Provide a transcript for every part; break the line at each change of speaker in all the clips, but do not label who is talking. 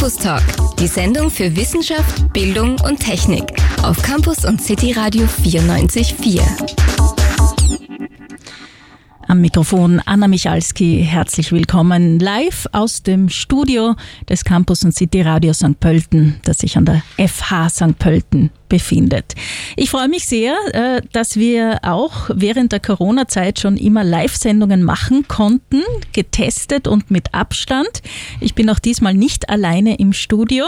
Campus Talk, die Sendung für Wissenschaft, Bildung und Technik auf Campus und City Radio 94.4.
Am Mikrofon Anna Michalski, herzlich willkommen live aus dem Studio des Campus und City Radio St. Pölten, das sich an der FH St. Pölten befindet. Ich freue mich sehr, äh, dass wir auch während der Corona-Zeit schon immer Live-Sendungen machen konnten, getestet und mit Abstand. Ich bin auch diesmal nicht alleine im Studio.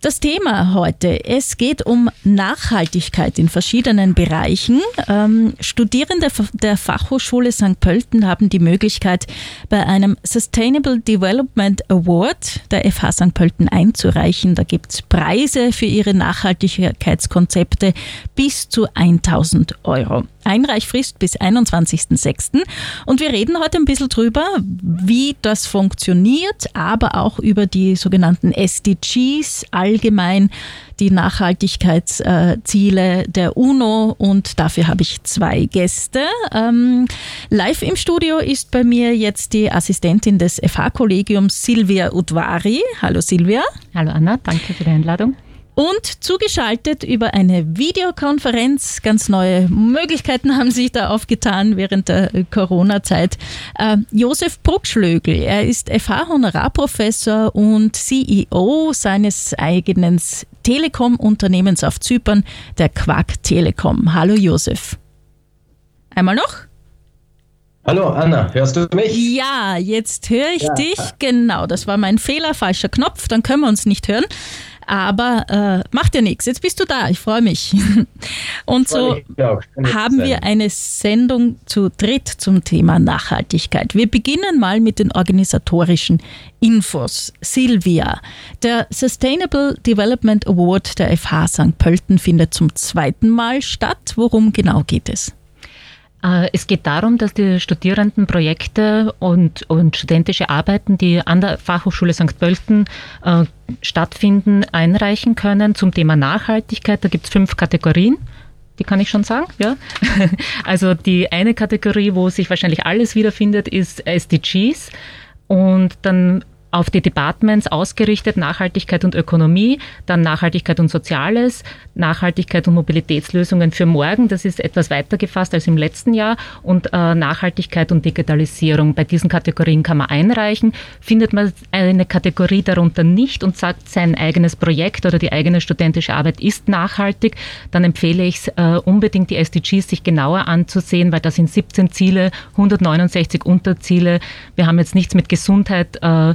Das Thema heute, es geht um Nachhaltigkeit in verschiedenen Bereichen. Ähm, Studierende der Fachhochschule St. Pölten haben die Möglichkeit, bei einem Sustainable Development Award der FH St. Pölten einzureichen. Da gibt es Preise für ihre Nachhaltigkeits Konzepte bis zu 1000 Euro. Einreichfrist bis 21.06. Und wir reden heute ein bisschen drüber, wie das funktioniert, aber auch über die sogenannten SDGs, allgemein die Nachhaltigkeitsziele der UNO. Und dafür habe ich zwei Gäste. Ähm, live im Studio ist bei mir jetzt die Assistentin des FH-Kollegiums Silvia Udvari. Hallo Silvia.
Hallo Anna, danke für die Einladung.
Und zugeschaltet über eine Videokonferenz, ganz neue Möglichkeiten haben sich da aufgetan während der Corona-Zeit. Äh, Josef Bruckschlögel, er ist FH-Honorarprofessor und CEO seines eigenen Telekom-Unternehmens auf Zypern, der Quack Telekom. Hallo Josef. Einmal noch?
Hallo Anna, hörst du mich?
Ja, jetzt höre ich ja. dich. Genau, das war mein Fehler, falscher Knopf, dann können wir uns nicht hören. Aber äh, macht ja nichts. Jetzt bist du da. Ich freue mich. Und so haben wir eine Sendung zu dritt zum Thema Nachhaltigkeit. Wir beginnen mal mit den organisatorischen Infos. Silvia, der Sustainable Development Award der FH St. Pölten findet zum zweiten Mal statt. Worum genau geht es?
Äh, es geht darum, dass die Studierenden Projekte und, und studentische Arbeiten, die an der Fachhochschule St. Pölten äh, stattfinden, einreichen können zum Thema Nachhaltigkeit. Da gibt es fünf Kategorien. Die kann ich schon sagen, ja. Also die eine Kategorie, wo sich wahrscheinlich alles wiederfindet, ist SDGs. Und dann auf die Departments ausgerichtet, Nachhaltigkeit und Ökonomie, dann Nachhaltigkeit und Soziales, Nachhaltigkeit und Mobilitätslösungen für morgen, das ist etwas weiter gefasst als im letzten Jahr, und äh, Nachhaltigkeit und Digitalisierung. Bei diesen Kategorien kann man einreichen. Findet man eine Kategorie darunter nicht und sagt, sein eigenes Projekt oder die eigene studentische Arbeit ist nachhaltig, dann empfehle ich es äh, unbedingt, die SDGs sich genauer anzusehen, weil da sind 17 Ziele, 169 Unterziele. Wir haben jetzt nichts mit Gesundheit. Äh,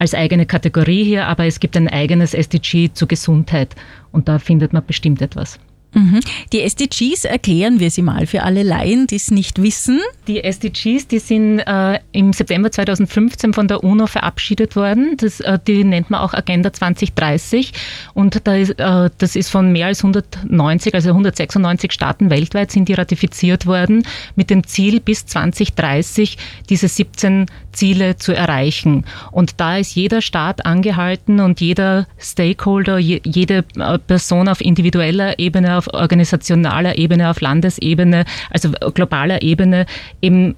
als eigene Kategorie hier, aber es gibt ein eigenes SDG zur Gesundheit und da findet man bestimmt etwas.
Mhm. Die SDGs erklären wir sie mal für alle Laien, die es nicht wissen.
Die SDGs, die sind äh, im September 2015 von der UNO verabschiedet worden. Das, äh, die nennt man auch Agenda 2030 und da ist, äh, das ist von mehr als 190, also 196 Staaten weltweit sind die ratifiziert worden mit dem Ziel bis 2030 diese 17 Ziele zu erreichen. Und da ist jeder Staat angehalten und jeder Stakeholder, jede äh, Person auf individueller Ebene, auf organisationaler Ebene, auf Landesebene, also globaler Ebene, eben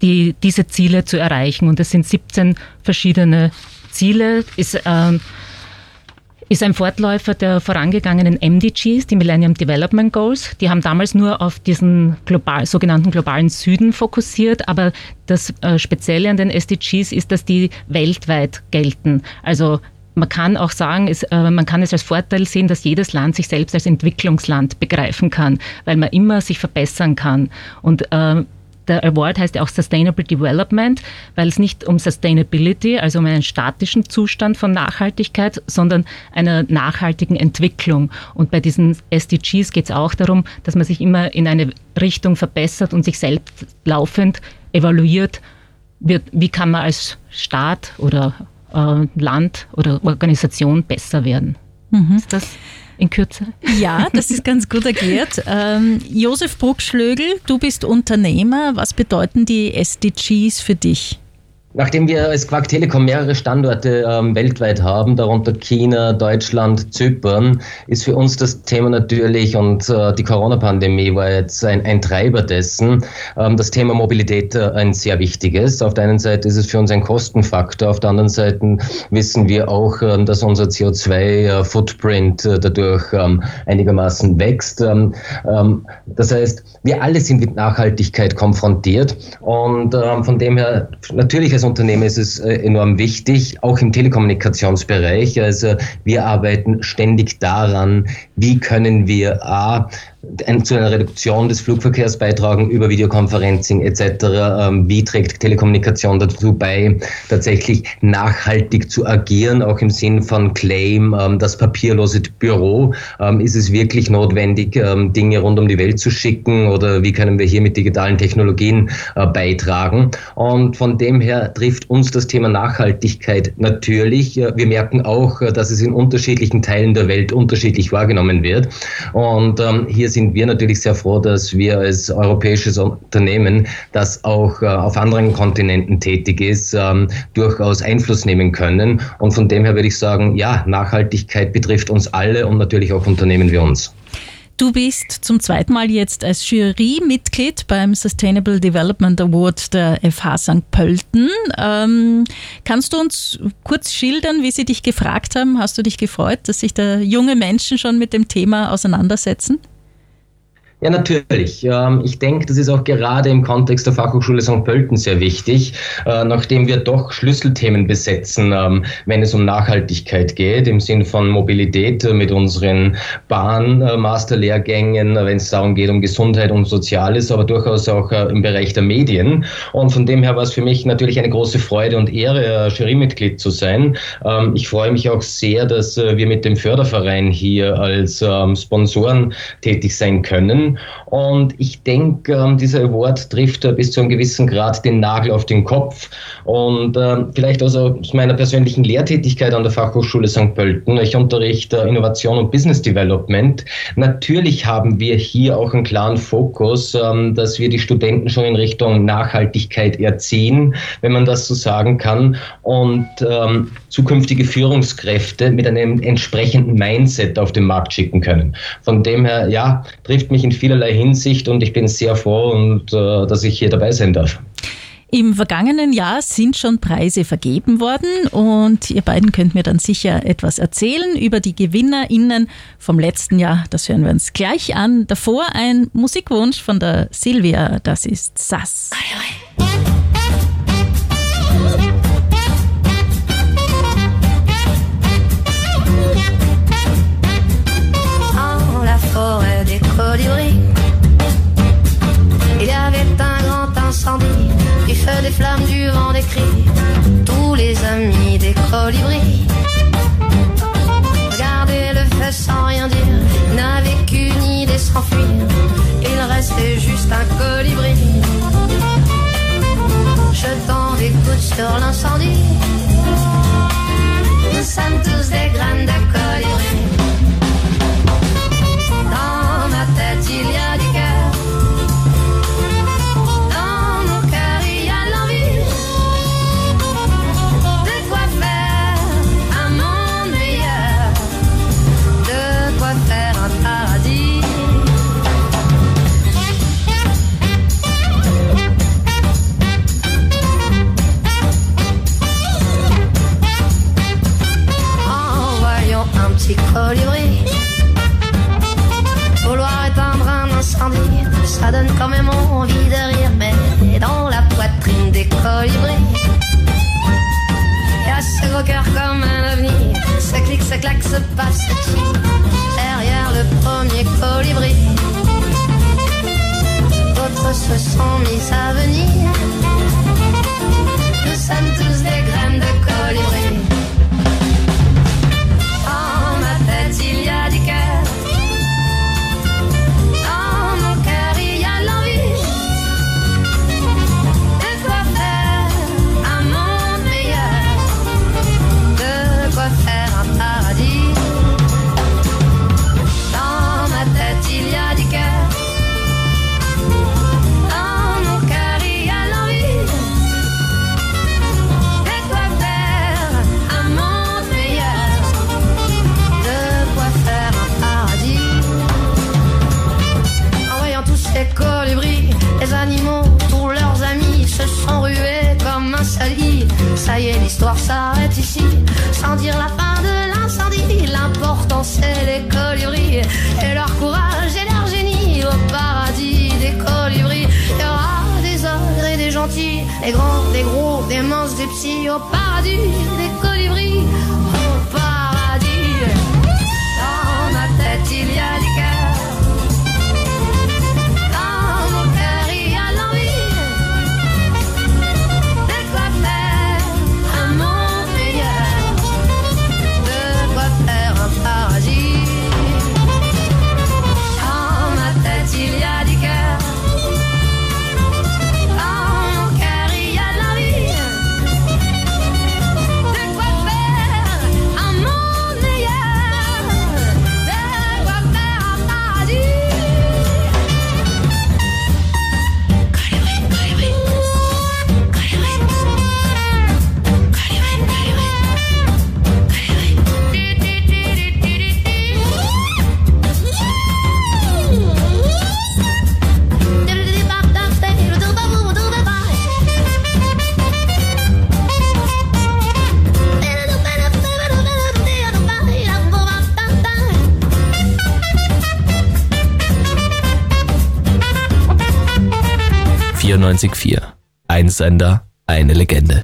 die, diese Ziele zu erreichen. Und es sind 17 verschiedene Ziele. Ist, ähm, ist ein Fortläufer der vorangegangenen MDGs, die Millennium Development Goals. Die haben damals nur auf diesen global, sogenannten globalen Süden fokussiert, aber das äh, Spezielle an den SDGs ist, dass die weltweit gelten. Also man kann auch sagen, es, äh, man kann es als Vorteil sehen, dass jedes Land sich selbst als Entwicklungsland begreifen kann, weil man immer sich verbessern kann. Und äh, der Award heißt ja auch Sustainable Development, weil es nicht um Sustainability, also um einen statischen Zustand von Nachhaltigkeit, sondern einer nachhaltigen Entwicklung. Und bei diesen SDGs geht es auch darum, dass man sich immer in eine Richtung verbessert und sich selbst laufend evaluiert, wird, wie kann man als Staat oder äh, Land oder Organisation besser werden. Mhm. Ist das in Kürze?
Ja, das ist ganz gut erklärt. Ähm, Josef Bruckschlögel, du bist Unternehmer. Was bedeuten die SDGs für dich?
Nachdem wir als Quark Telekom mehrere Standorte ähm, weltweit haben, darunter China, Deutschland, Zypern, ist für uns das Thema natürlich und äh, die Corona-Pandemie war jetzt ein, ein Treiber dessen, ähm, das Thema Mobilität äh, ein sehr wichtiges. Auf der einen Seite ist es für uns ein Kostenfaktor, auf der anderen Seite wissen wir auch, äh, dass unser CO2-Footprint äh, dadurch ähm, einigermaßen wächst. Ähm, ähm, das heißt, wir alle sind mit Nachhaltigkeit konfrontiert und ähm, von dem her natürlich als Unternehmen ist es äh, enorm wichtig, auch im Telekommunikationsbereich. Also wir arbeiten ständig daran, wie können wir A, zu einer Reduktion des Flugverkehrs beitragen über Videoconferencing etc. Ähm, wie trägt Telekommunikation dazu bei, tatsächlich nachhaltig zu agieren, auch im Sinn von Claim, ähm, das papierlose Büro. Ähm, ist es wirklich notwendig, Dinge rund um die Welt zu schicken oder wie können wir hier mit digitalen Technologien äh, beitragen? Und von dem her trifft uns das Thema Nachhaltigkeit natürlich. Wir merken auch, äh, dass es in unterschiedlichen Teilen der Welt unterschiedlich wahrgenommen wird. Und hier sind wir natürlich sehr froh, dass wir als europäisches Unternehmen, das auch äh, auf anderen Kontinenten tätig ist, ähm, durchaus Einfluss nehmen können. Und von dem her würde ich sagen, ja, Nachhaltigkeit betrifft uns alle und natürlich auch Unternehmen wie uns.
Du bist zum zweiten Mal jetzt als Jurymitglied beim Sustainable Development Award der FH St. Pölten. Ähm, kannst du uns kurz schildern, wie sie dich gefragt haben? Hast du dich gefreut, dass sich da junge Menschen schon mit dem Thema auseinandersetzen?
Ja, natürlich. Ähm, ich denke, das ist auch gerade im Kontext der Fachhochschule St. Pölten sehr wichtig, äh, nachdem wir doch Schlüsselthemen besetzen, ähm, wenn es um Nachhaltigkeit geht, im Sinn von Mobilität mit unseren Bahnmasterlehrgängen, wenn es darum geht, um Gesundheit und Soziales, aber durchaus auch äh, im Bereich der Medien. Und von dem her war es für mich natürlich eine große Freude und Ehre, Jurymitglied zu sein. Ähm, ich freue mich auch sehr, dass äh, wir mit dem Förderverein hier als Sponsoren tätig sein können. Und ich denke, ähm, dieser Award trifft äh, bis zu einem gewissen Grad den Nagel auf den Kopf. Und äh, vielleicht also aus meiner persönlichen Lehrtätigkeit an der Fachhochschule St. Pölten. Ich unterrichte Innovation und Business Development. Natürlich haben wir hier auch einen klaren Fokus, ähm, dass wir die Studenten schon in Richtung Nachhaltigkeit erziehen, wenn man das so sagen kann. Und ähm, zukünftige Führungskräfte mit einem entsprechenden Mindset auf den Markt schicken können. Von dem her, ja, trifft mich in vielerlei Hinsicht und ich bin sehr froh, und, äh, dass ich hier dabei sein darf.
Im vergangenen Jahr sind schon Preise vergeben worden und ihr beiden könnt mir dann sicher etwas erzählen über die GewinnerInnen vom letzten Jahr. Das hören wir uns gleich an. Davor ein Musikwunsch von der Silvia, das ist Sass.
des flammes, du vent, des cris, tous les amis des colibris. Regardez le feu sans rien dire, n'avait qu'une idée s'enfuir, il restait juste un colibri. Jetant des gouttes sur l'incendie, nous sommes tous des graines de colibri.
.94.4. Ein Sender, eine Legende.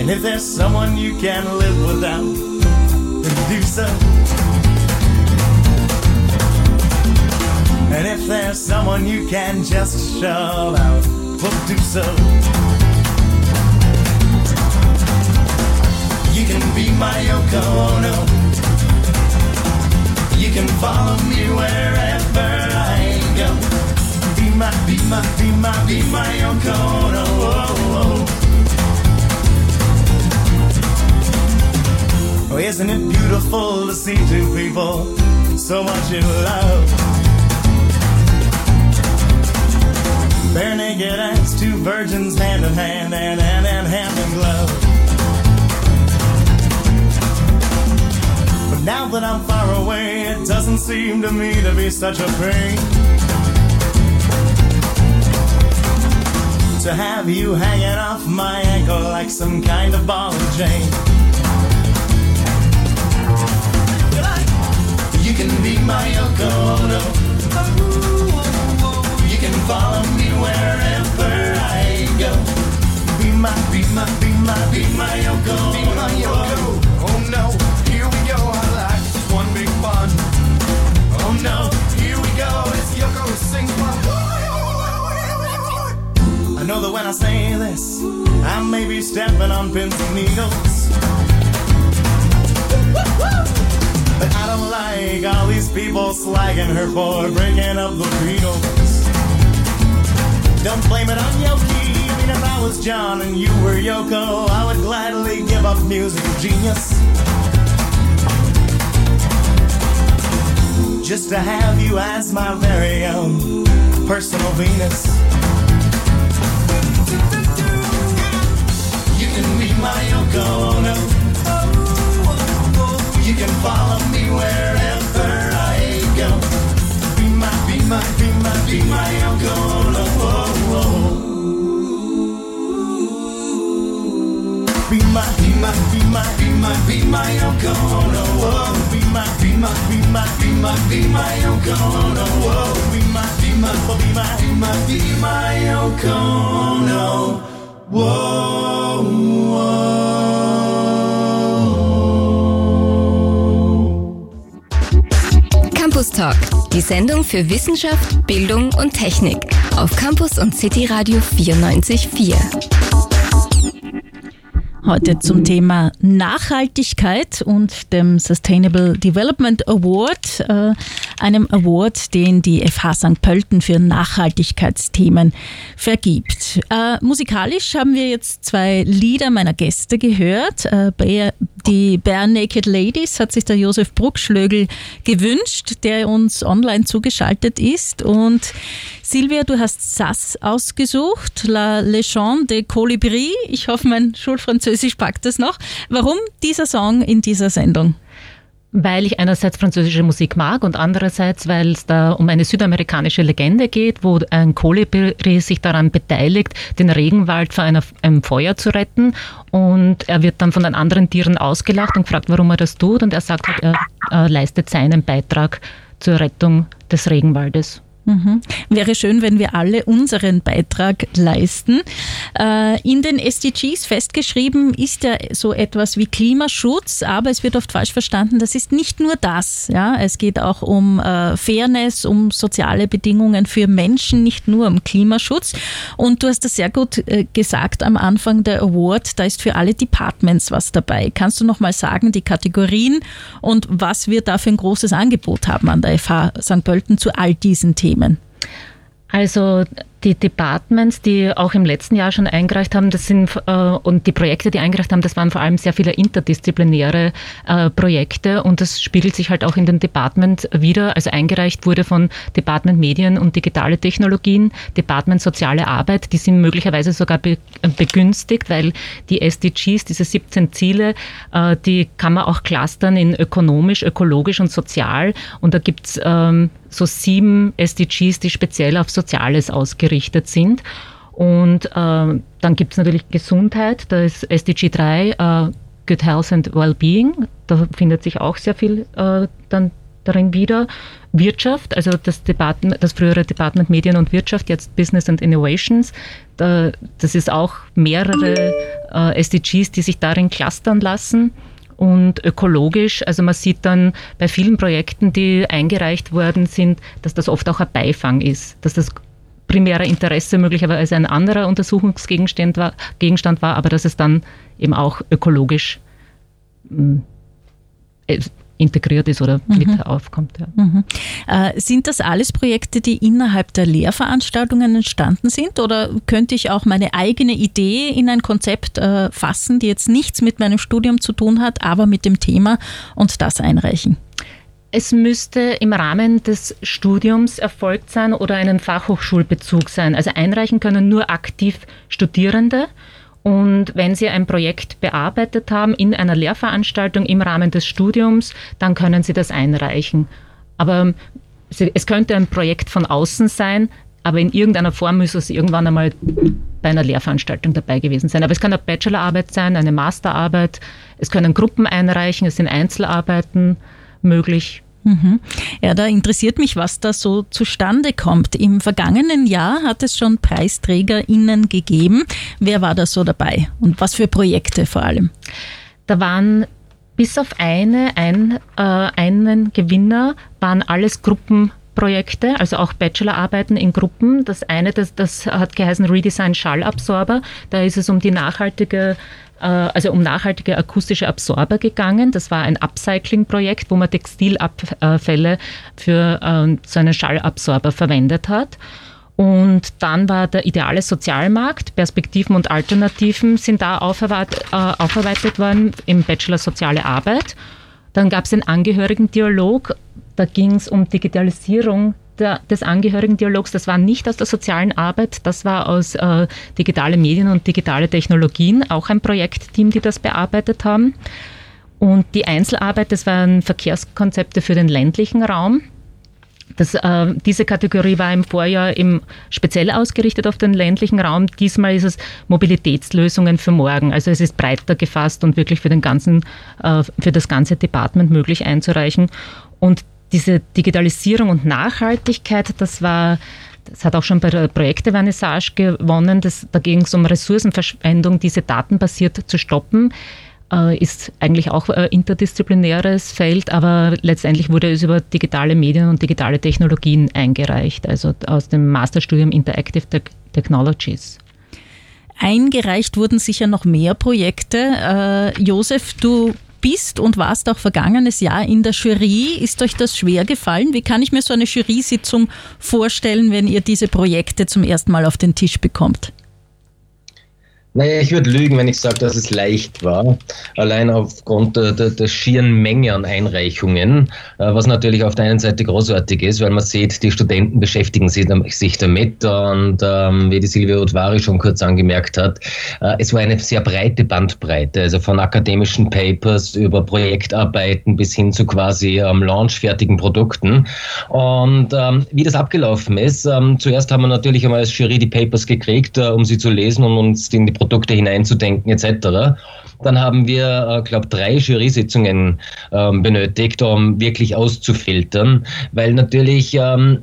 And if there's someone you can live without, then do so. And if there's someone you can just shove out, well, do so. You can be my Yoko Ono. Follow me wherever I go. Be my, be my, be my, be my Yoko Ono. Oh, oh. Oh, isn't it beautiful to see two people so much in love? Bare naked as two virgins hand in hand and hand and hand in glove. Now that I'm far away, it doesn't seem to me to be such a pain. To have you hanging off my ankle like some kind of ball and chain. You can be my Yoko Ono. You can follow me wherever I go. Be my, be my, be my, be my Yoko. Be No, here we go. It's Yoko sings my. I know that when I say this, I may be stepping on pins and needles. But I don't like all these people slagging her for breaking up the Beatles. Don't blame it on Yoki. Even if I was John and you were Yoko, I would gladly give up musical genius. Just to have you as my very own personal Venus. You can be my Yoko Ono. You can follow me wherever my, be my, be my Yoko Ono. Oh, be my, be my, be my, be be my Yoko Ono. Whoa, whoa.
Campus Talk, die Sendung für Wissenschaft, Bildung und Technik auf Campus und City Radio 94.4.
Heute zum Thema Nachhaltigkeit und dem Sustainable Development Award, äh, einem Award, den die FH St. Pölten für Nachhaltigkeitsthemen vergibt. Äh, musikalisch haben wir jetzt zwei Lieder meiner Gäste gehört. Äh, die Bare Naked Ladies hat sich der Josef Bruckschlögel gewünscht, der uns online zugeschaltet ist. Und Silvia, du hast Sass ausgesucht, La Légende de Colibri. Ich hoffe, mein Schulfranzösisch packt das noch. Warum dieser Song in dieser Sendung?
weil ich einerseits französische Musik mag und andererseits, weil es da um eine südamerikanische Legende geht, wo ein Kolibri sich daran beteiligt, den Regenwald vor einer, einem Feuer zu retten. Und er wird dann von den anderen Tieren ausgelacht und gefragt, warum er das tut. Und er sagt, er, er leistet seinen Beitrag zur Rettung des Regenwaldes.
Mhm. Wäre schön, wenn wir alle unseren Beitrag leisten. Äh, in den SDGs festgeschrieben ist ja so etwas wie Klimaschutz, aber es wird oft falsch verstanden. Das ist nicht nur das. Ja? Es geht auch um äh, Fairness, um soziale Bedingungen für Menschen, nicht nur um Klimaschutz. Und du hast das sehr gut äh, gesagt am Anfang der Award. Da ist für alle Departments was dabei. Kannst du noch mal sagen, die Kategorien und was wir da für ein großes Angebot haben an der FH St. Pölten zu all diesen Themen? Themen?
Also die Departments, die auch im letzten Jahr schon eingereicht haben, das sind äh, und die Projekte, die eingereicht haben, das waren vor allem sehr viele interdisziplinäre äh, Projekte und das spiegelt sich halt auch in den Department wieder. Also eingereicht wurde von Department Medien und digitale Technologien, Department Soziale Arbeit, die sind möglicherweise sogar be begünstigt, weil die SDGs, diese 17 Ziele, äh, die kann man auch clustern in ökonomisch, ökologisch und sozial und da gibt's ähm, so sieben SDGs, die speziell auf Soziales ausgerichtet sind. Und äh, dann gibt es natürlich Gesundheit, da ist SDG 3, äh, Good Health and Wellbeing, da findet sich auch sehr viel äh, dann darin wieder. Wirtschaft, also das, Department, das frühere Department Medien und Wirtschaft, jetzt Business and Innovations, da, das ist auch mehrere äh, SDGs, die sich darin clustern lassen und ökologisch. Also man sieht dann bei vielen Projekten, die eingereicht worden sind, dass das oft auch ein Beifang ist, dass das primärer Interesse möglicherweise ein anderer Untersuchungsgegenstand war, Gegenstand war aber dass es dann eben auch ökologisch hm, integriert ist oder mhm. mit aufkommt. Ja.
Mhm. Äh, sind das alles Projekte, die innerhalb der Lehrveranstaltungen entstanden sind oder könnte ich auch meine eigene Idee in ein Konzept äh, fassen, die jetzt nichts mit meinem Studium zu tun hat, aber mit dem Thema und das einreichen?
Es müsste im Rahmen des Studiums erfolgt sein oder einen Fachhochschulbezug sein. Also einreichen können nur aktiv Studierende. Und wenn Sie ein Projekt bearbeitet haben in einer Lehrveranstaltung im Rahmen des Studiums, dann können Sie das einreichen. Aber es könnte ein Projekt von außen sein, aber in irgendeiner Form müsste es irgendwann einmal bei einer Lehrveranstaltung dabei gewesen sein. Aber es kann eine Bachelorarbeit sein, eine Masterarbeit, es können Gruppen einreichen, es sind Einzelarbeiten möglich.
Mhm. Ja, da interessiert mich, was da so zustande kommt. Im vergangenen Jahr hat es schon PreisträgerInnen gegeben. Wer war da so dabei und was für Projekte vor allem?
Da waren bis auf eine, ein, äh, einen Gewinner, waren alles Gruppenprojekte, also auch Bachelorarbeiten in Gruppen. Das eine, das, das hat geheißen Redesign Schallabsorber. Da ist es um die nachhaltige also um nachhaltige akustische Absorber gegangen. Das war ein Upcycling-Projekt, wo man Textilabfälle für ähm, so einen Schallabsorber verwendet hat. Und dann war der ideale Sozialmarkt, Perspektiven und Alternativen sind da aufarbeitet, äh, worden im Bachelor Soziale Arbeit. Dann gab es den Angehörigen-Dialog, da ging es um Digitalisierung der, des Angehörigen-Dialogs, das war nicht aus der sozialen Arbeit, das war aus äh, digitale Medien und digitale Technologien, auch ein Projektteam, die das bearbeitet haben. Und die Einzelarbeit, das waren Verkehrskonzepte für den ländlichen Raum. Das, äh, diese Kategorie war im Vorjahr im speziell ausgerichtet auf den ländlichen Raum. Diesmal ist es Mobilitätslösungen für morgen. Also es ist breiter gefasst und wirklich für, den ganzen, äh, für das ganze Department möglich einzureichen. Und diese Digitalisierung und Nachhaltigkeit, das war das hat auch schon bei der Projekte-Vernissage gewonnen. Das, da ging es um Ressourcenverschwendung, diese datenbasiert zu stoppen. Äh, ist eigentlich auch ein interdisziplinäres Feld, aber letztendlich wurde es über digitale Medien und digitale Technologien eingereicht, also aus dem Masterstudium Interactive Te Technologies.
Eingereicht wurden sicher noch mehr Projekte. Äh, Josef, du bist und warst auch vergangenes Jahr in der Jury. Ist euch das schwer gefallen? Wie kann ich mir so eine Jury-Sitzung vorstellen, wenn ihr diese Projekte zum ersten Mal auf den Tisch bekommt?
Naja, ich würde lügen, wenn ich sage, dass es leicht war. Allein aufgrund der, der, der schieren Menge an Einreichungen, äh, was natürlich auf der einen Seite großartig ist, weil man sieht, die Studenten beschäftigen sich damit und ähm, wie die Silvia Udvari schon kurz angemerkt hat, äh, es war eine sehr breite Bandbreite, also von akademischen Papers über Projektarbeiten bis hin zu quasi ähm, launchfertigen Produkten. Und ähm, wie das abgelaufen ist, ähm, zuerst haben wir natürlich einmal als Jury die Papers gekriegt, äh, um sie zu lesen und uns in die Produkte hineinzudenken etc. Dann haben wir, äh, glaube drei Jury-Sitzungen ähm, benötigt, um wirklich auszufiltern, weil natürlich ähm,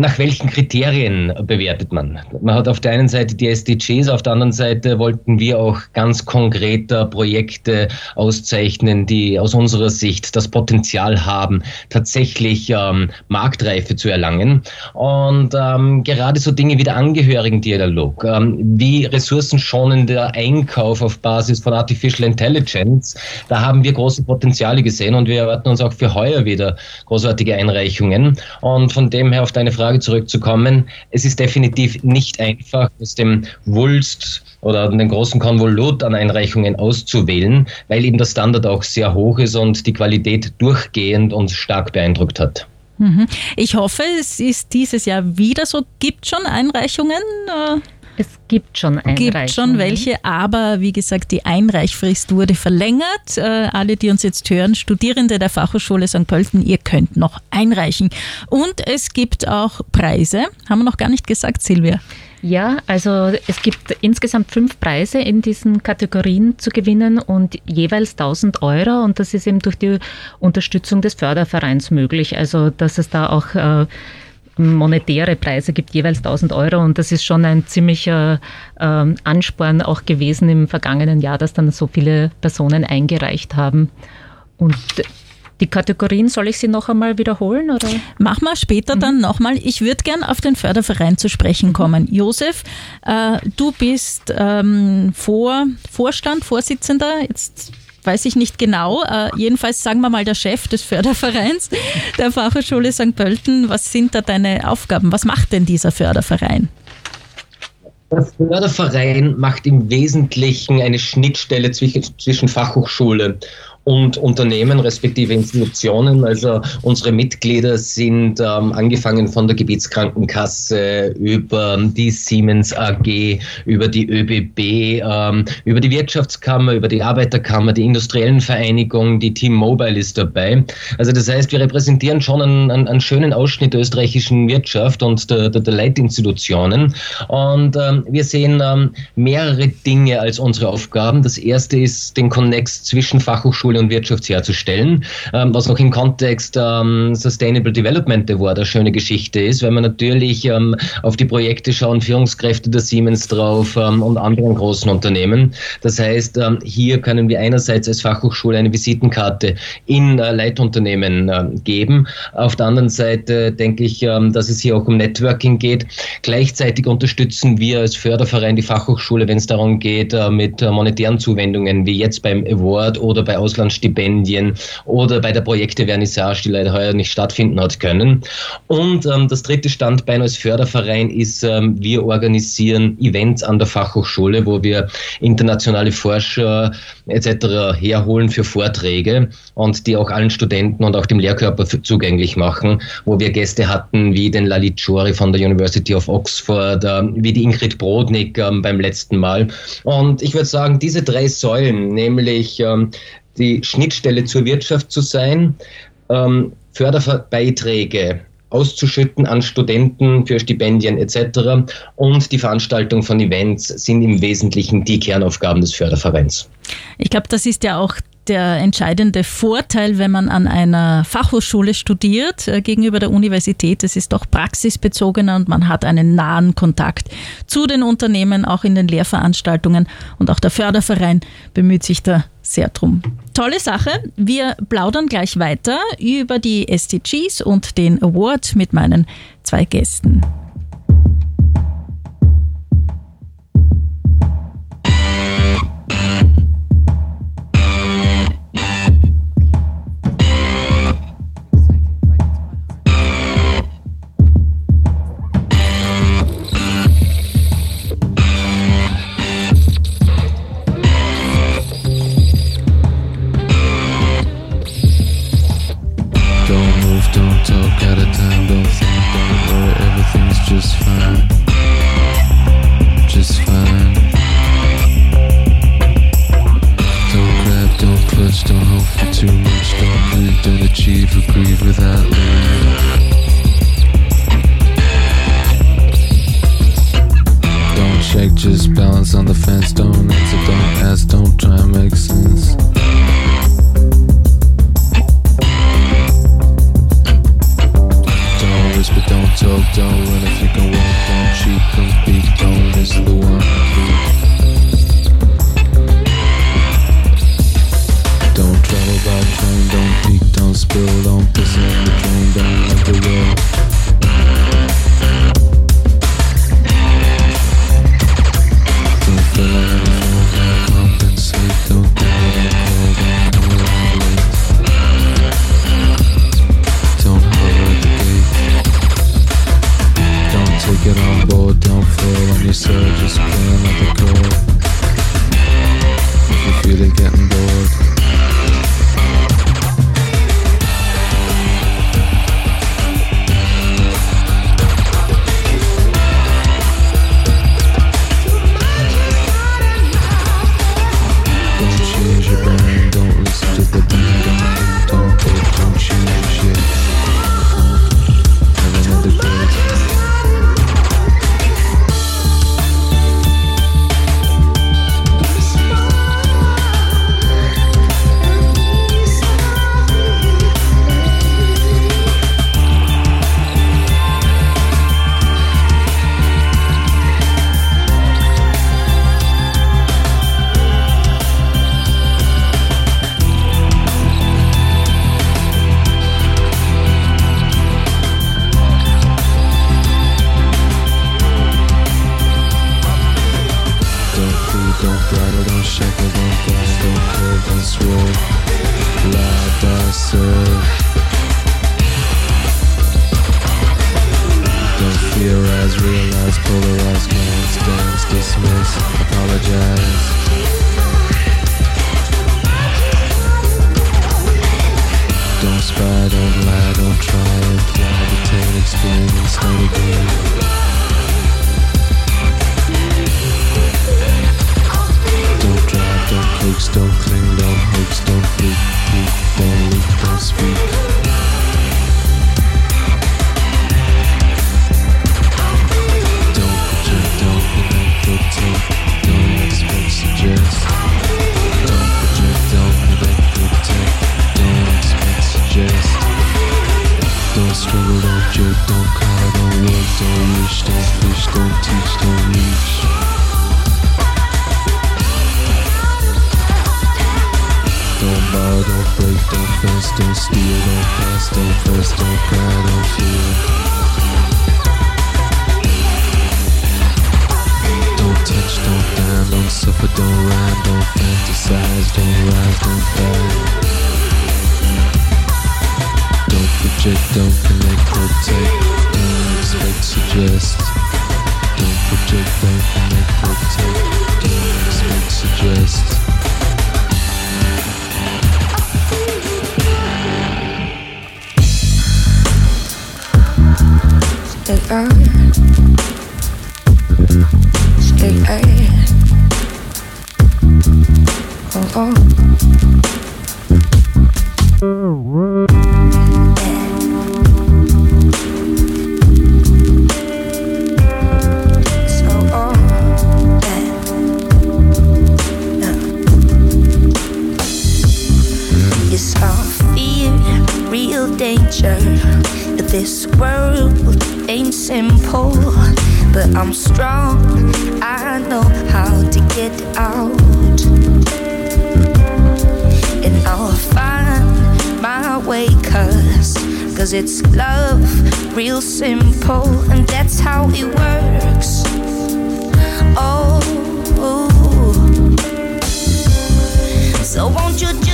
nach welchen Kriterien bewertet man? Man hat auf der einen Seite die SDGs, auf der anderen Seite wollten wir auch ganz konkrete Projekte auszeichnen, die aus unserer Sicht das Potenzial haben, tatsächlich ähm, Marktreife zu erlangen. Und ähm, gerade so Dinge wie der Angehörigendialog, ähm, wie ressourcenschonender Einkauf auf Basis von Artificial Intelligence, da haben wir große Potenziale gesehen und wir erwarten uns auch für heuer wieder großartige Einreichungen. Und von dem her auf deine Frage, Frage zurückzukommen, es ist definitiv nicht einfach, aus dem Wulst oder den großen Konvolut an Einreichungen auszuwählen, weil eben der Standard auch sehr hoch ist und die Qualität durchgehend uns stark beeindruckt hat.
Mhm. Ich hoffe, es ist dieses Jahr wieder so. Gibt schon Einreichungen? Äh,
es gibt schon Einreichungen.
Gibt schon welche, aber wie gesagt, die Einreichfrist wurde verlängert. Äh, alle, die uns jetzt hören, Studierende der Fachhochschule St. Pölten, ihr könnt noch einreichen. Und es gibt auch Preise. Haben wir noch gar nicht gesagt, Silvia.
Ja, also es gibt insgesamt fünf Preise in diesen Kategorien zu gewinnen und jeweils 1000 Euro und das ist eben durch die Unterstützung des Fördervereins möglich. Also dass es da auch äh, monetäre Preise gibt, jeweils 1000 Euro. Und das ist schon ein ziemlicher äh, Ansporn auch gewesen im vergangenen Jahr, dass dann so viele Personen eingereicht haben. Und die Kategorien, soll ich sie noch einmal wiederholen? Oder?
Machen wir später mhm. dann nochmal. Ich würde gern auf den Förderverein zu sprechen kommen. Josef, äh, du bist ähm, Vor Vorstand, Vorsitzender. Jetzt weiß ich nicht genau. Äh, jedenfalls sagen wir mal der Chef des Fördervereins der Fachhochschule St. Pölten. Was sind da deine Aufgaben? Was macht denn dieser Förderverein?
Der Förderverein macht im Wesentlichen eine Schnittstelle zwischen, zwischen Fachhochschule und Unternehmen respektive Institutionen. Also unsere Mitglieder sind ähm, angefangen von der Gebietskrankenkasse über die Siemens AG, über die ÖBB, ähm, über die Wirtschaftskammer, über die Arbeiterkammer, die Industriellen Vereinigung, die Team Mobile ist dabei. Also das heißt, wir repräsentieren schon einen, einen, einen schönen Ausschnitt der österreichischen Wirtschaft und der, der, der Leitinstitutionen. Und ähm, wir sehen ähm, mehrere Dinge als unsere Aufgaben. Das erste ist den Konnex zwischen Fachhochschule und Wirtschaft herzustellen, ähm, was auch im Kontext ähm, Sustainable Development Award eine schöne Geschichte ist, weil man natürlich ähm, auf die Projekte schauen, Führungskräfte der Siemens drauf ähm, und anderen großen Unternehmen. Das heißt, ähm, hier können wir einerseits als Fachhochschule eine Visitenkarte in äh, Leitunternehmen äh, geben. Auf der anderen Seite denke ich, ähm, dass es hier auch um Networking geht. Gleichzeitig unterstützen wir als Förderverein die Fachhochschule, wenn es darum geht, äh, mit äh, monetären Zuwendungen wie jetzt beim Award oder bei Ausland Stipendien oder bei der Projekte Vernissage, die leider heuer nicht stattfinden hat können. Und ähm, das dritte Standbein als Förderverein ist, ähm, wir organisieren Events an der Fachhochschule, wo wir internationale Forscher etc. herholen für Vorträge und die auch allen Studenten und auch dem Lehrkörper zugänglich machen, wo wir Gäste hatten wie den Lalit Chori von der University of Oxford, äh, wie die Ingrid Brodnik äh, beim letzten Mal. Und ich würde sagen, diese drei Säulen, nämlich ähm, die Schnittstelle zur Wirtschaft zu sein, ähm, Förderbeiträge auszuschütten an Studenten für Stipendien etc. Und die Veranstaltung von Events sind im Wesentlichen die Kernaufgaben des Fördervereins.
Ich glaube, das ist ja auch der entscheidende Vorteil, wenn man an einer Fachhochschule studiert äh, gegenüber der Universität. Es ist doch praxisbezogener und man hat einen nahen Kontakt zu den Unternehmen, auch in den Lehrveranstaltungen. Und auch der Förderverein bemüht sich da sehr drum. Tolle Sache. Wir plaudern gleich weiter über die SDGs und den Award mit meinen zwei Gästen.
Cause it's love, real simple, and that's how it works. Oh, so won't you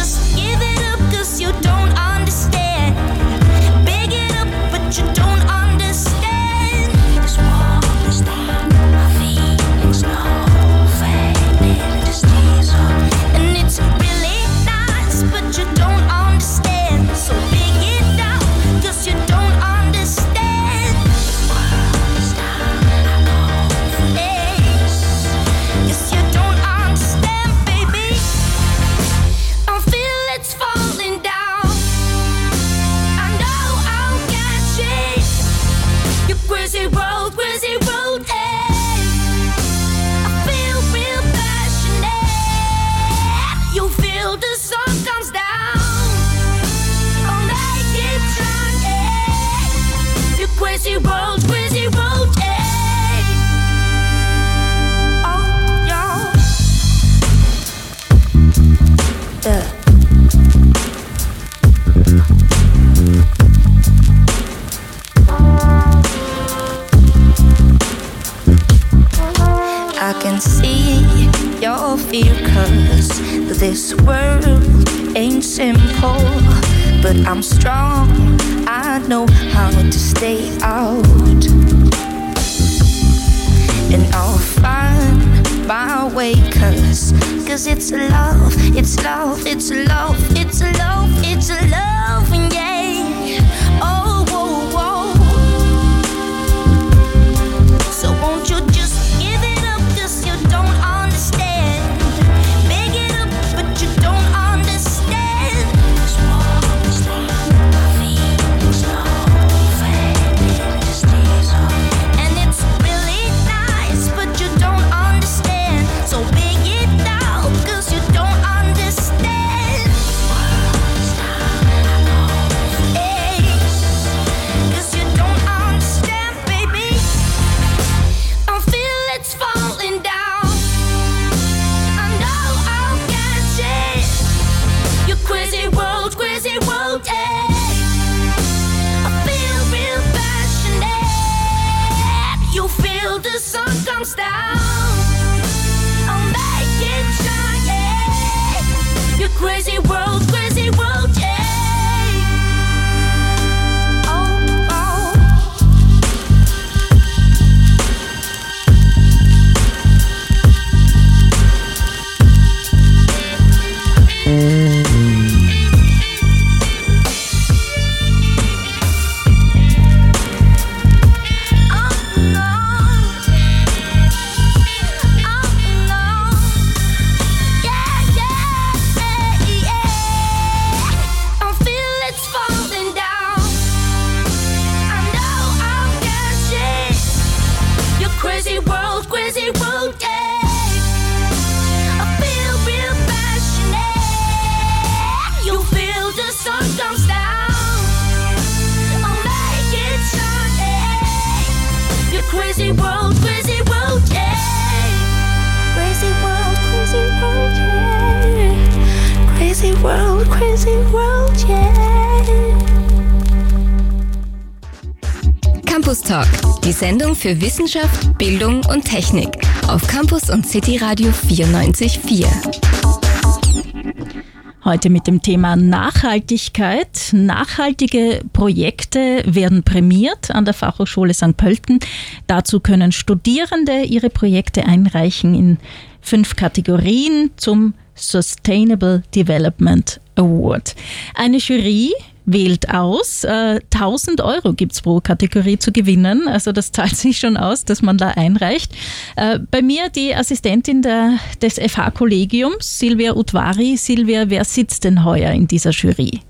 I'm strong, I know how to stay out. And I'll find my way, cause, cause it's love, it's love, it's love, it's
Campus Talk, die Sendung für Wissenschaft, Bildung und Technik auf Campus und City Radio 94.4.
Heute mit dem Thema Nachhaltigkeit. Nachhaltige Projekte werden prämiert an der Fachhochschule St. Pölten. Dazu können Studierende ihre Projekte einreichen in fünf Kategorien zum Sustainable Development Award. Eine Jury wählt aus. Äh, 1000 Euro gibt's pro Kategorie zu gewinnen. Also das zahlt sich schon aus, dass man da einreicht. Äh, bei mir die Assistentin der, des FH-Kollegiums, Silvia Utvari. Silvia, wer sitzt denn heuer in dieser Jury?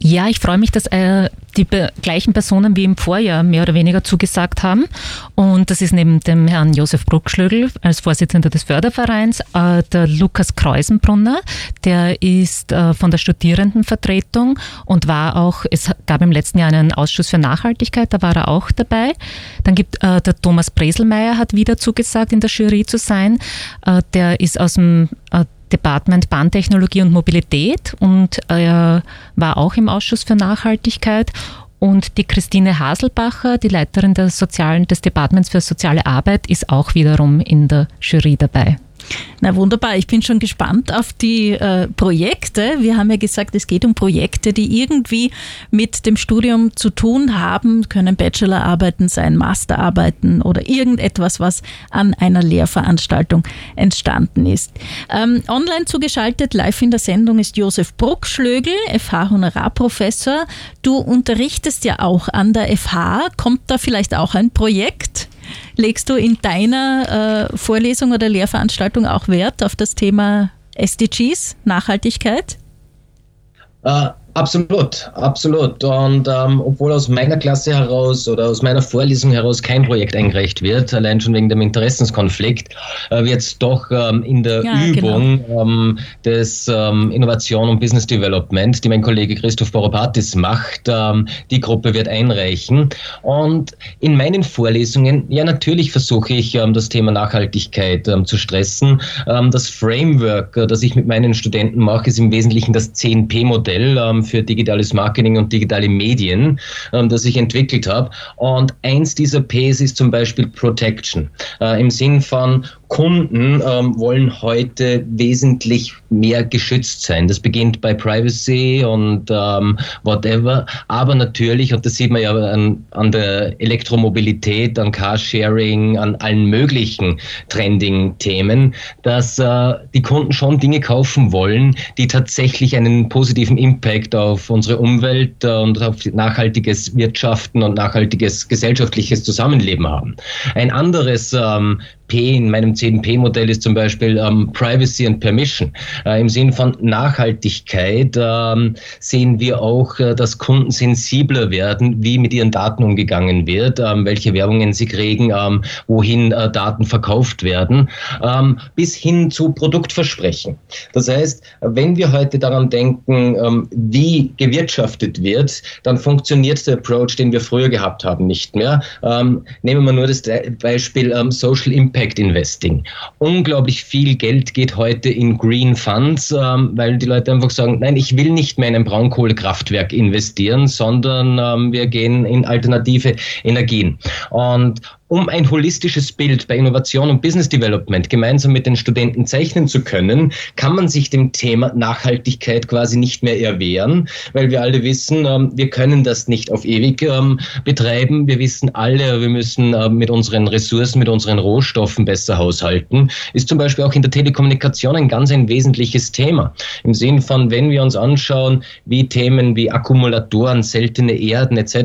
Ja, ich freue mich, dass äh, die gleichen Personen wie im Vorjahr mehr oder weniger zugesagt haben. Und das ist neben dem Herrn Josef Bruckschlögl als Vorsitzender des Fördervereins äh, der Lukas Kreusenbrunner. Der ist äh, von der Studierendenvertretung und war auch, es gab im letzten Jahr einen Ausschuss für Nachhaltigkeit, da war er auch dabei. Dann gibt äh, der Thomas Breselmeier hat wieder zugesagt, in der Jury zu sein. Äh, der ist aus dem äh, Department Bahntechnologie und Mobilität und er war auch im Ausschuss für Nachhaltigkeit. Und die Christine Haselbacher, die Leiterin des, sozialen, des Departments für soziale Arbeit, ist auch wiederum in der Jury dabei.
Na wunderbar, ich bin schon gespannt auf die äh, Projekte. Wir haben ja gesagt, es geht um Projekte, die irgendwie mit dem Studium zu tun haben, können Bachelorarbeiten sein, Masterarbeiten oder irgendetwas, was an einer Lehrveranstaltung entstanden ist. Ähm, online zugeschaltet, live in der Sendung ist Josef Bruckschlögl, FH-Honorarprofessor. Du unterrichtest ja auch an der FH. Kommt da vielleicht auch ein Projekt? Legst du in deiner äh, Vorlesung oder Lehrveranstaltung auch Wert auf das Thema SDGs, Nachhaltigkeit?
Äh, absolut, absolut. Und ähm, obwohl aus meiner Klasse heraus oder aus meiner Vorlesung heraus kein Projekt eingereicht wird, allein schon wegen dem Interessenskonflikt, äh, wird es doch ähm, in der
Ja,
Übung ähm, des ähm, Innovation und Business Development, die mein Kollege Christoph Boropatis macht, ähm, die Gruppe wird einreichen. Und in meinen Vorlesungen, ja natürlich versuche ich ähm, das Thema Nachhaltigkeit zu stressen. Das Framework, äh, das ich mit meinen Studenten mache, ist im Wesentlichen das 10P-Modell ähm, für digitales Marketing und digitale Medien, ähm, das ich entwickelt habe. Und eins dieser Ps ist zum Beispiel Protection. Äh, Im Sinn von Kunden ähm, wollen heute wesentlich mehr geschützt sein. Das beginnt bei Privacy und ähm, whatever. Aber natürlich, und das sieht man ja an, an der Elektromobilität, an Carsharing, an allen möglichen Trending-Themen, dass äh, die Kunden schon Dinge kaufen wollen, die tatsächlich einen positiven Impact auf unsere Umwelt äh, und auf nachhaltiges Wirtschaften und nachhaltiges gesellschaftliches Zusammenleben haben. Ein anderes ähm, P in meinem 10P-Modell ist zum Beispiel ähm, Privacy and Permission. Äh, Im Sinn von Nachhaltigkeit ähm, sehen wir auch, äh, dass Kunden sensibler werden, wie mit ihren Daten umgegangen wird, ähm, welche Werbungen sie kriegen, ähm, wohin äh, Daten verkauft werden, ähm, bis hin zu Produktversprechen. Das heißt, wenn wir heute daran denken, wie gewirtschaftet wird, dann funktioniert der Approach, den wir früher gehabt haben, nicht mehr. Nehmen wir nur das Beispiel Social Impact Investing. Unglaublich viel Geld geht heute in Green Funds, ähm, weil die Leute einfach sagen, nein, ich will nicht mehr in ein Braunkohlekraftwerk investieren, sondern ähm, wir gehen in alternative Energien. Und um ein holistisches Bild bei Innovation und Business Development gemeinsam mit den Studenten zeichnen zu können, kann man sich dem Thema Nachhaltigkeit quasi nicht mehr erwehren, weil wir alle wissen, ähm, wir können das nicht auf ewig ähm, betreiben. Wir wissen alle, wir müssen äh, mit unseren Ressourcen, mit unseren Rohstoffen besser haushalten. Ist zum Beispiel auch in der Telekommunikation ein ganz ein wesentliches Thema. Im Sinn von, wenn wir uns anschauen, wie Themen wie Akkumulatoren, seltene Erden etc.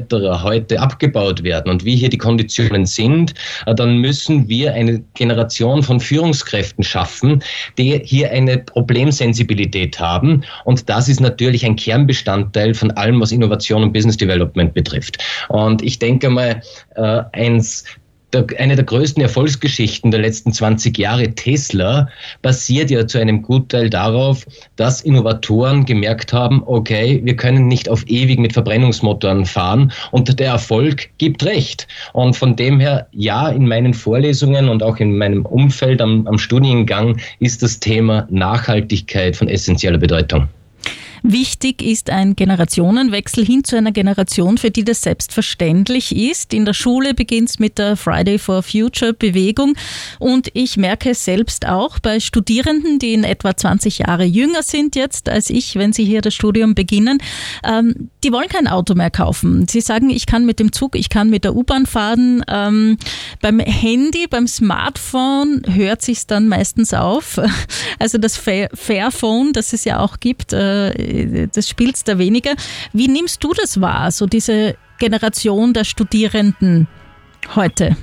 heute abgebaut werden und wie hier die Konditionen sind, sind, äh, dann müssen wir eine Generation von Führungskräften schaffen, die hier eine Problemsensibilität haben. Und das ist natürlich ein Kernbestandteil von allem, was Innovation und Business Development betrifft. Und ich denke mal, äh, eins der, eine der größten Erfolgsgeschichten der letzten 20 Jahre, Tesla, basiert ja zu einem Gutteil darauf, dass Innovatoren gemerkt haben, okay, wir können nicht auf ewig mit Verbrennungsmotoren fahren und der Erfolg gibt recht. Und von dem her, ja, in meinen Vorlesungen und auch in meinem Umfeld am, am Studiengang ist das Thema Nachhaltigkeit von essentieller Bedeutung.
Wichtig ist ein Generationenwechsel hin zu einer Generation, für die das selbstverständlich ist. In der Schule beginnt es mit der Friday for Future Bewegung und ich merke selbst auch bei Studierenden, die in etwa 20 Jahre jünger sind jetzt als ich, wenn sie hier das Studium beginnen. Ähm, die wollen kein Auto mehr kaufen. Sie sagen, ich kann mit dem Zug, ich kann mit der U-Bahn fahren. Ähm, beim Handy, beim Smartphone hört sich dann meistens auf. Also das Fairphone, das es ja auch gibt, äh, das spielst da weniger. Wie nimmst du das wahr, so diese Generation der Studierenden heute?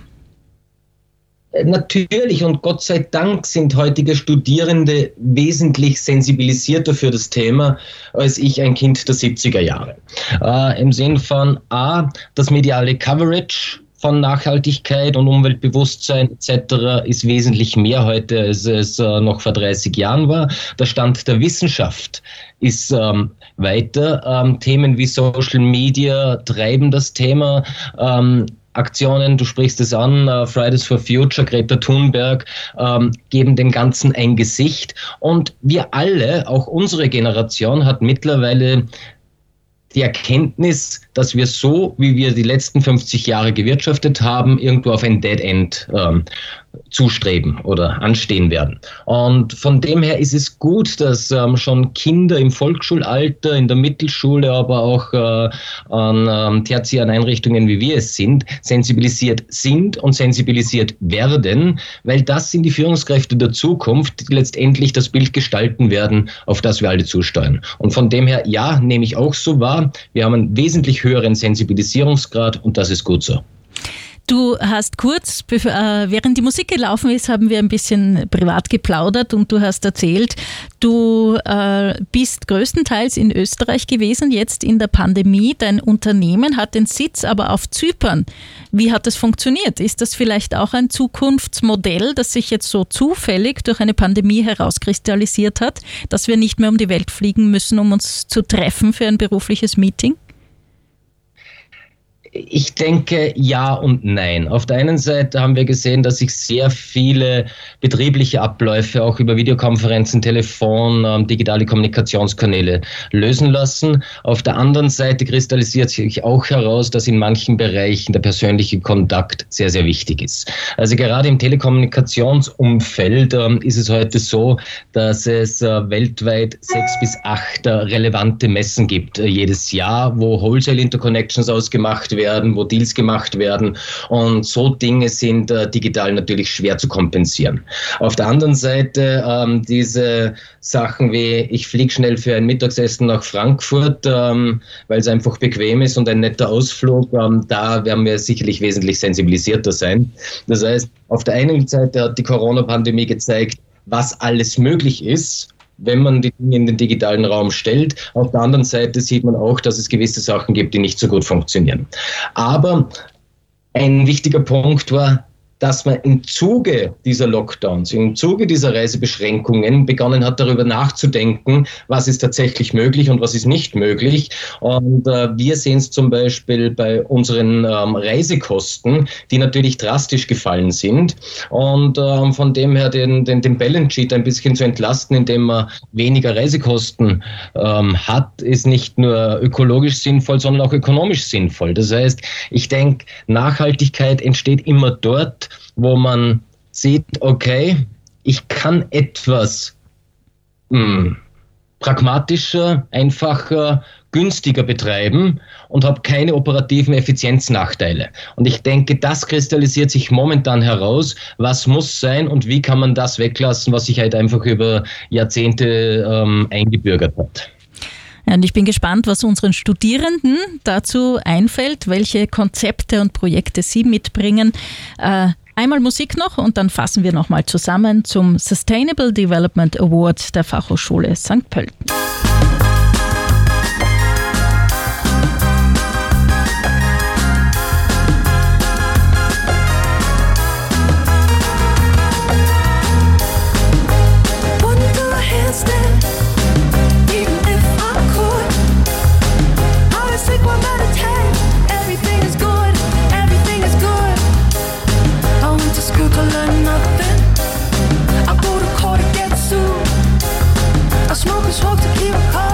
Natürlich und Gott sei Dank sind heutige Studierende wesentlich sensibilisierter für das Thema als ich ein Kind der 70er Jahre. Äh, Im Sinn von A, das mediale Coverage von Nachhaltigkeit und Umweltbewusstsein etc. ist wesentlich mehr heute, als es äh, noch vor 30 Jahren war. Der Stand der Wissenschaft ist ähm, weiter. Ähm, Themen wie Social Media treiben das Thema. Ähm, Aktionen, du sprichst es an, uh, Fridays for Future, Greta Thunberg, ähm, geben dem Ganzen ein Gesicht. Und wir alle, auch unsere Generation, hat mittlerweile die Erkenntnis, dass wir so, wie wir die letzten 50 Jahre gewirtschaftet haben, irgendwo auf ein Dead End ähm, zustreben oder anstehen werden. Und von dem her ist es gut, dass ähm, schon Kinder im Volksschulalter, in der Mittelschule, aber auch äh, an ähm, tertiären Einrichtungen, wie wir es sind, sensibilisiert sind und sensibilisiert werden, weil das sind die Führungskräfte der Zukunft, die letztendlich das Bild gestalten werden, auf das wir alle zusteuern. Und von dem her, ja, nehme ich auch so wahr. Wir haben einen wesentlich höheren Sensibilisierungsgrad und das ist gut so.
Du hast kurz, äh, während die Musik gelaufen ist, haben wir ein bisschen privat geplaudert und du hast erzählt, du äh, bist größtenteils in Österreich gewesen, jetzt in der Pandemie. Dein Unternehmen hat den Sitz aber auf Zypern. Wie hat das funktioniert? Ist das vielleicht auch ein Zukunftsmodell, das sich jetzt so zufällig durch eine Pandemie herauskristallisiert hat, dass wir nicht mehr um die Welt fliegen müssen, um uns zu treffen für ein berufliches Meeting?
Ich denke ja und nein. Auf der einen Seite haben wir gesehen, dass sich sehr viele betriebliche Abläufe auch über Videokonferenzen, Telefon, ähm, digitale Kommunikationskanäle lösen lassen. Auf der anderen Seite kristallisiert sich auch heraus, dass in manchen Bereichen der persönliche Kontakt sehr, sehr wichtig ist. Also gerade im Telekommunikationsumfeld ähm, ist es heute so, dass es äh, weltweit sechs bis acht äh, relevante Messen gibt äh, jedes Jahr, wo Wholesale Interconnections ausgemacht werden, wo Deals gemacht werden. Und so Dinge sind äh, digital natürlich schwer zu kompensieren. Auf der anderen Seite ähm, diese Sachen wie, ich fliege schnell für ein Mittagessen nach Frankfurt, ähm, weil es einfach bequem ist und ein netter Ausflug, ähm, da werden wir sicherlich wesentlich sensibilisierter sein. Das heißt, auf der einen Seite hat die Corona-Pandemie gezeigt, was alles möglich ist, wenn man die Dinge in den digitalen Raum stellt. Auf der anderen Seite sieht man auch, dass es gewisse Sachen gibt, die nicht so gut funktionieren. Aber ein wichtiger Punkt war, dass man im Zuge dieser Lockdowns, im Zuge dieser Reisebeschränkungen begonnen hat, darüber nachzudenken, was ist tatsächlich möglich und was ist nicht möglich. Und äh, wir sehen es zum Beispiel bei unseren ähm, Reisekosten, die natürlich drastisch gefallen sind. Und ähm, von dem her den, den, den Balance Sheet ein bisschen zu entlasten, indem man weniger Reisekosten ähm, hat, ist nicht nur ökologisch sinnvoll, sondern auch ökonomisch sinnvoll. Das heißt, ich denke, Nachhaltigkeit entsteht immer dort, wo man sieht, okay, ich kann etwas mh, pragmatischer, einfacher, günstiger betreiben und habe keine operativen Effizienznachteile. Und ich denke, das kristallisiert sich momentan heraus, was muss sein und wie kann man das weglassen, was sich halt einfach über Jahrzehnte ähm, eingebürgert hat.
Und ich bin gespannt, was unseren Studierenden dazu einfällt, welche Konzepte und Projekte sie mitbringen. Äh, einmal Musik noch und dann fassen wir nochmal zusammen zum Sustainable Development Award der Fachhochschule St. Pölten.
And smoke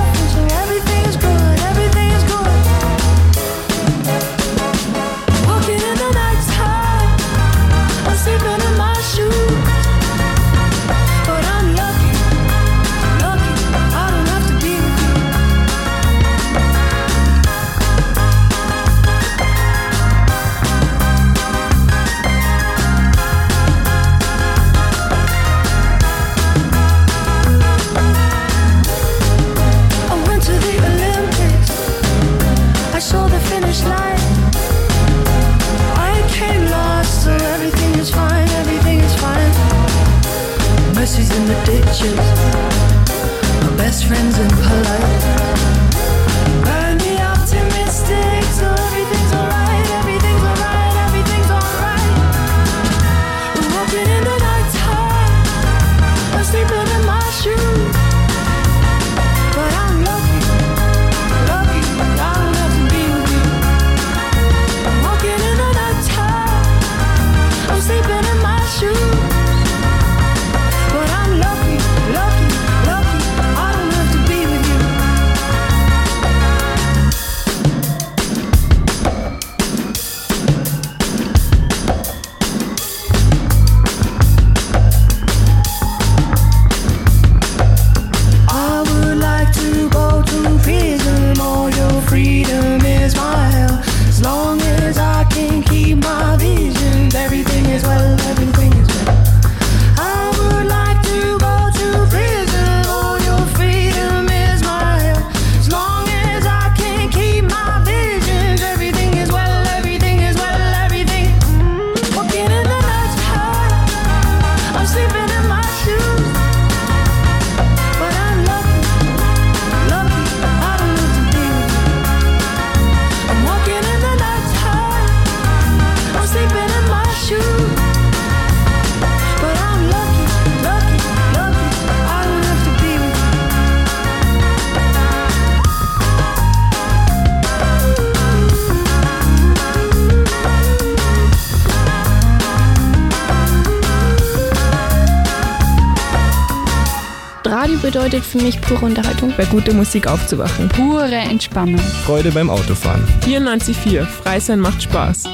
bedeutet für mich pure Unterhaltung.
Bei guter Musik aufzuwachen.
Pure Entspannung.
Freude beim Autofahren.
94.4 Freisein macht Spaß.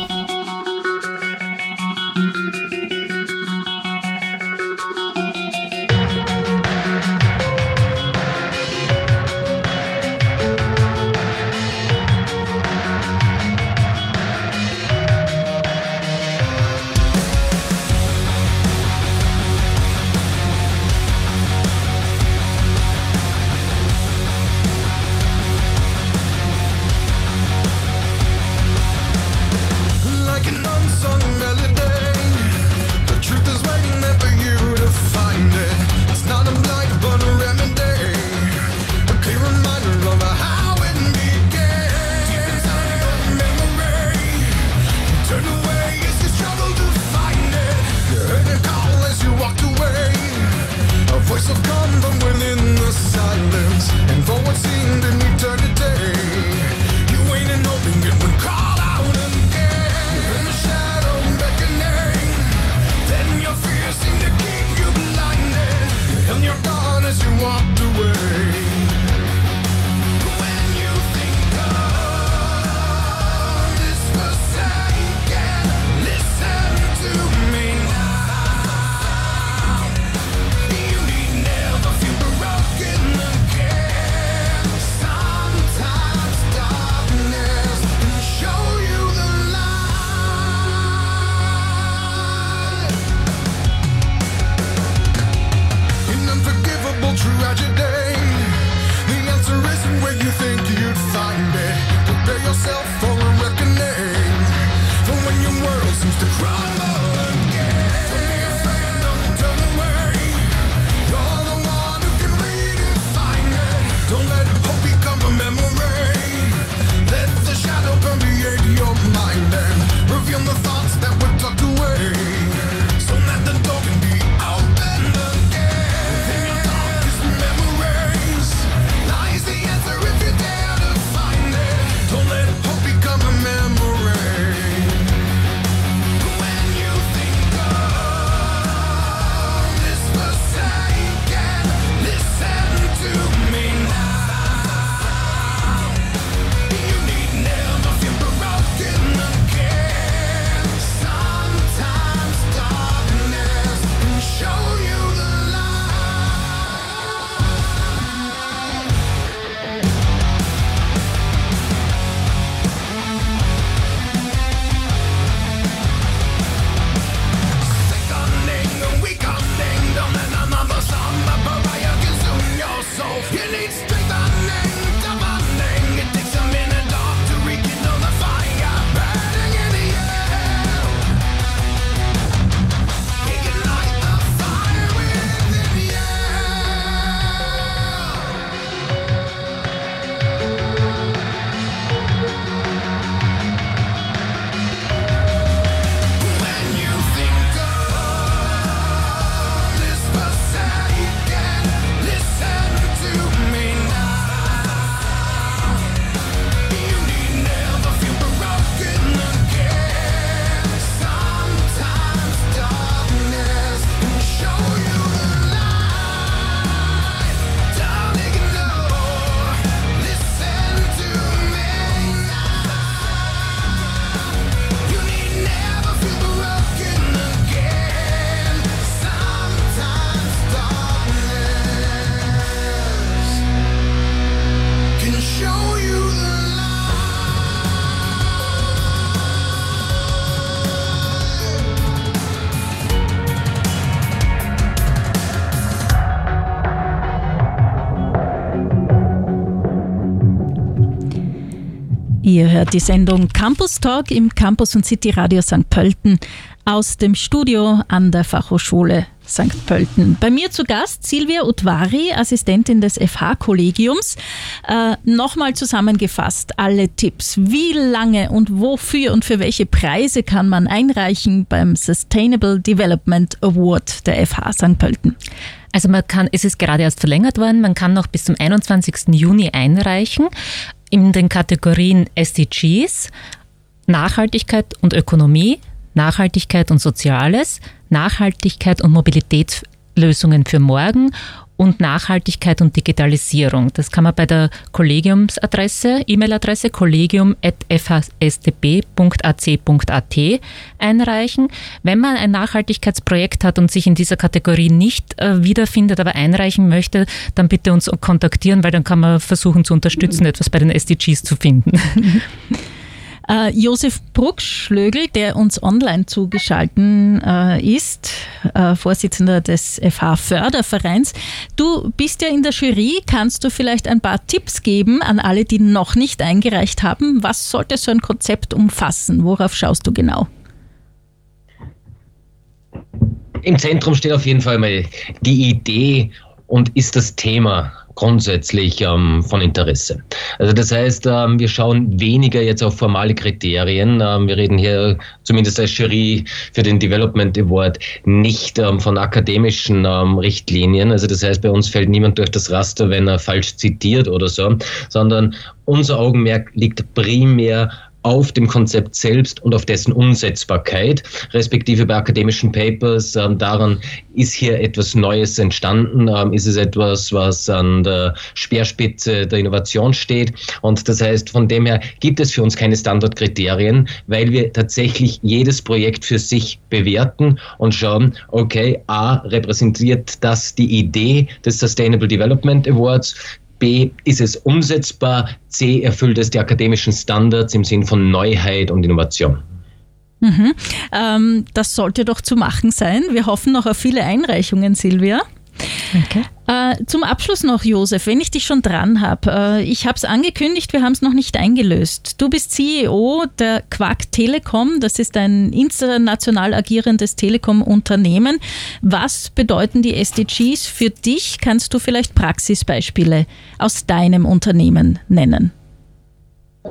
Ihr hört die Sendung Campus Talk im Campus und City Radio St. Pölten aus dem Studio an der Fachhochschule St. Pölten. Bei mir zu Gast Silvia Utvari, Assistentin des FH-Kollegiums. Äh, Nochmal zusammengefasst alle Tipps. Wie lange und wofür und für welche Preise kann man einreichen beim Sustainable Development Award der FH St. Pölten?
Also man kann, es ist gerade erst verlängert worden, man kann noch bis zum 21. Juni einreichen in den Kategorien SDGs, Nachhaltigkeit und Ökonomie, Nachhaltigkeit und Soziales, Nachhaltigkeit und Mobilitätslösungen für morgen und Nachhaltigkeit und Digitalisierung. Das kann man bei der Kollegiumsadresse, E-Mail-Adresse kollegium.fhsdb.ac.at einreichen. Wenn man ein Nachhaltigkeitsprojekt hat und sich in dieser Kategorie nicht äh, wiederfindet, aber einreichen möchte, dann bitte uns kontaktieren, weil dann kann man versuchen zu unterstützen, etwas bei den SDGs zu finden.
Äh, Josef Bruckschlögel, der uns online zugeschalten äh, ist, äh, Vorsitzender des FH Fördervereins. Du bist ja in der Jury. Kannst du vielleicht ein paar Tipps geben an alle, die noch nicht eingereicht haben? Was sollte so ein Konzept umfassen? Worauf schaust du genau?
Im Zentrum steht auf jeden Fall mal die Idee und ist das Thema grundsätzlich ähm, von Interesse. Also das heißt, ähm, wir schauen weniger jetzt auf formale Kriterien. Ähm, wir reden hier zumindest als Jury für den Development Award nicht ähm, von akademischen ähm, Richtlinien. Also das heißt, bei uns fällt niemand durch das Raster, wenn er falsch zitiert oder so, sondern unser Augenmerk liegt primär auf dem Konzept selbst und auf dessen Umsetzbarkeit, respektive bei akademischen Papers. Ähm, daran ist hier etwas Neues entstanden, ähm, ist es etwas, was an der Speerspitze der Innovation steht. Und das heißt, von dem her gibt es für uns keine Standardkriterien, weil wir tatsächlich jedes Projekt für sich bewerten und schauen, okay, A, repräsentiert das die Idee des Sustainable Development Awards, B, ist es umsetzbar? C, erfüllt es die akademischen Standards im Sinn von Neuheit und Innovation?
Mhm. Ähm, das sollte doch zu machen sein. Wir hoffen noch auf viele Einreichungen, Silvia.
Okay.
Äh, zum Abschluss noch, Josef, wenn ich dich schon dran habe. Äh, ich habe es angekündigt, wir haben es noch nicht eingelöst. Du bist CEO der Quark Telekom. Das ist ein international agierendes Telekom-Unternehmen. Was bedeuten die SDGs für dich? Kannst du vielleicht Praxisbeispiele aus deinem Unternehmen nennen?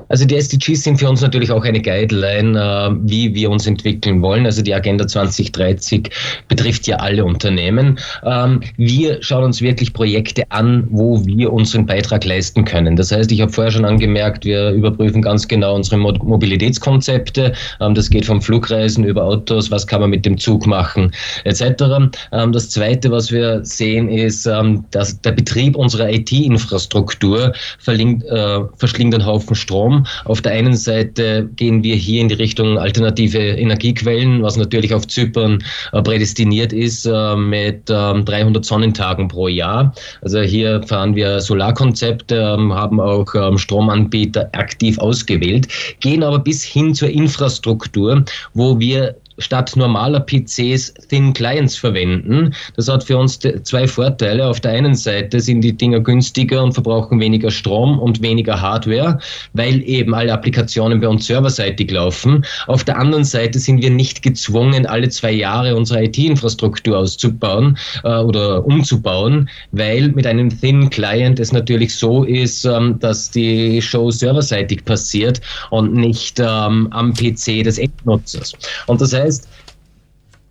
Also die SDGs sind für uns natürlich auch eine Guideline, äh, wie wir uns entwickeln wollen. Also die Agenda 2030 betrifft ja alle Unternehmen. Ähm, wir schauen uns wirklich Projekte an, wo wir unseren Beitrag leisten können. Das heißt, ich habe vorher schon angemerkt, wir überprüfen ganz genau unsere Mo Mobilitätskonzepte. Ähm, das geht vom Flugreisen über Autos, was kann man mit dem Zug machen, etc. Ähm, das Zweite, was wir sehen, ist, dass der Betrieb unserer IT-Infrastruktur äh, verschlingt einen Haufen Strom. Auf der einen Seite gehen wir hier in die Richtung alternative Energiequellen, was natürlich auf Zypern äh, prädestiniert ist äh, mit 300 ähm, Sonnentagen pro Jahr. Also hier fahren wir Solarkonzepte, ähm, haben auch ähm, Stromanbieter aktiv ausgewählt, gehen aber bis hin zur Infrastruktur, wo wir statt normaler PCs Thin Clients verwenden. Das hat für uns zwei Vorteile. Auf der einen Seite sind die Dinger günstiger und verbrauchen weniger Strom und weniger Hardware, weil eben alle Applikationen bei uns serverseitig laufen. Auf der anderen Seite sind wir nicht gezwungen, alle zwei Jahre unsere IT-Infrastruktur auszubauen äh, oder umzubauen, weil mit einem Thin Client es natürlich so ist, ähm, dass die Show serverseitig passiert und nicht ähm, am PC des Endnutzers. Und das heißt, realized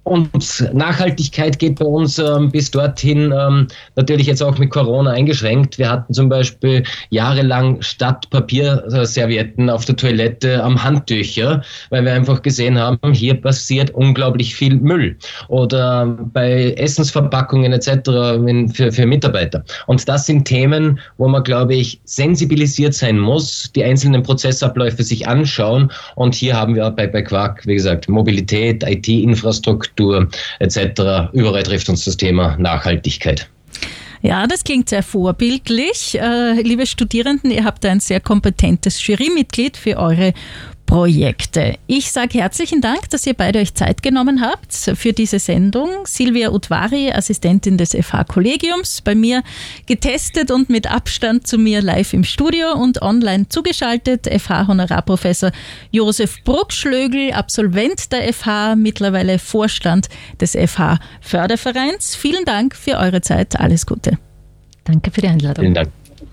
und Nachhaltigkeit geht bei uns ähm, bis dorthin ähm, natürlich jetzt auch mit Corona eingeschränkt. Wir hatten zum Beispiel jahrelang statt Papierservietten auf der Toilette am Handtücher, weil wir einfach gesehen haben, hier passiert unglaublich viel Müll. Oder bei Essensverpackungen etc. Für, für Mitarbeiter. Und das sind Themen, wo man, glaube ich, sensibilisiert sein muss, die einzelnen Prozessabläufe sich anschauen. Und hier haben wir bei, bei Quark, wie gesagt, Mobilität, IT-Infrastruktur, Infrastruktur etc. Überall trifft uns das Thema Nachhaltigkeit.
Ja, das klingt sehr vorbildlich. Äh, liebe Studierenden, ihr habt ein sehr kompetentes Jurymitglied für eure Projekte. Ich sage herzlichen Dank, dass ihr beide euch Zeit genommen habt für diese Sendung. Silvia Utvari, Assistentin des FH-Kollegiums, bei mir getestet und mit Abstand zu mir live im Studio und online zugeschaltet. FH-Honorarprofessor Josef Bruckschlögel, Absolvent der FH, mittlerweile Vorstand des FH-Fördervereins. Vielen Dank für eure Zeit. Alles Gute.
Danke für die Einladung.
Vielen Dank.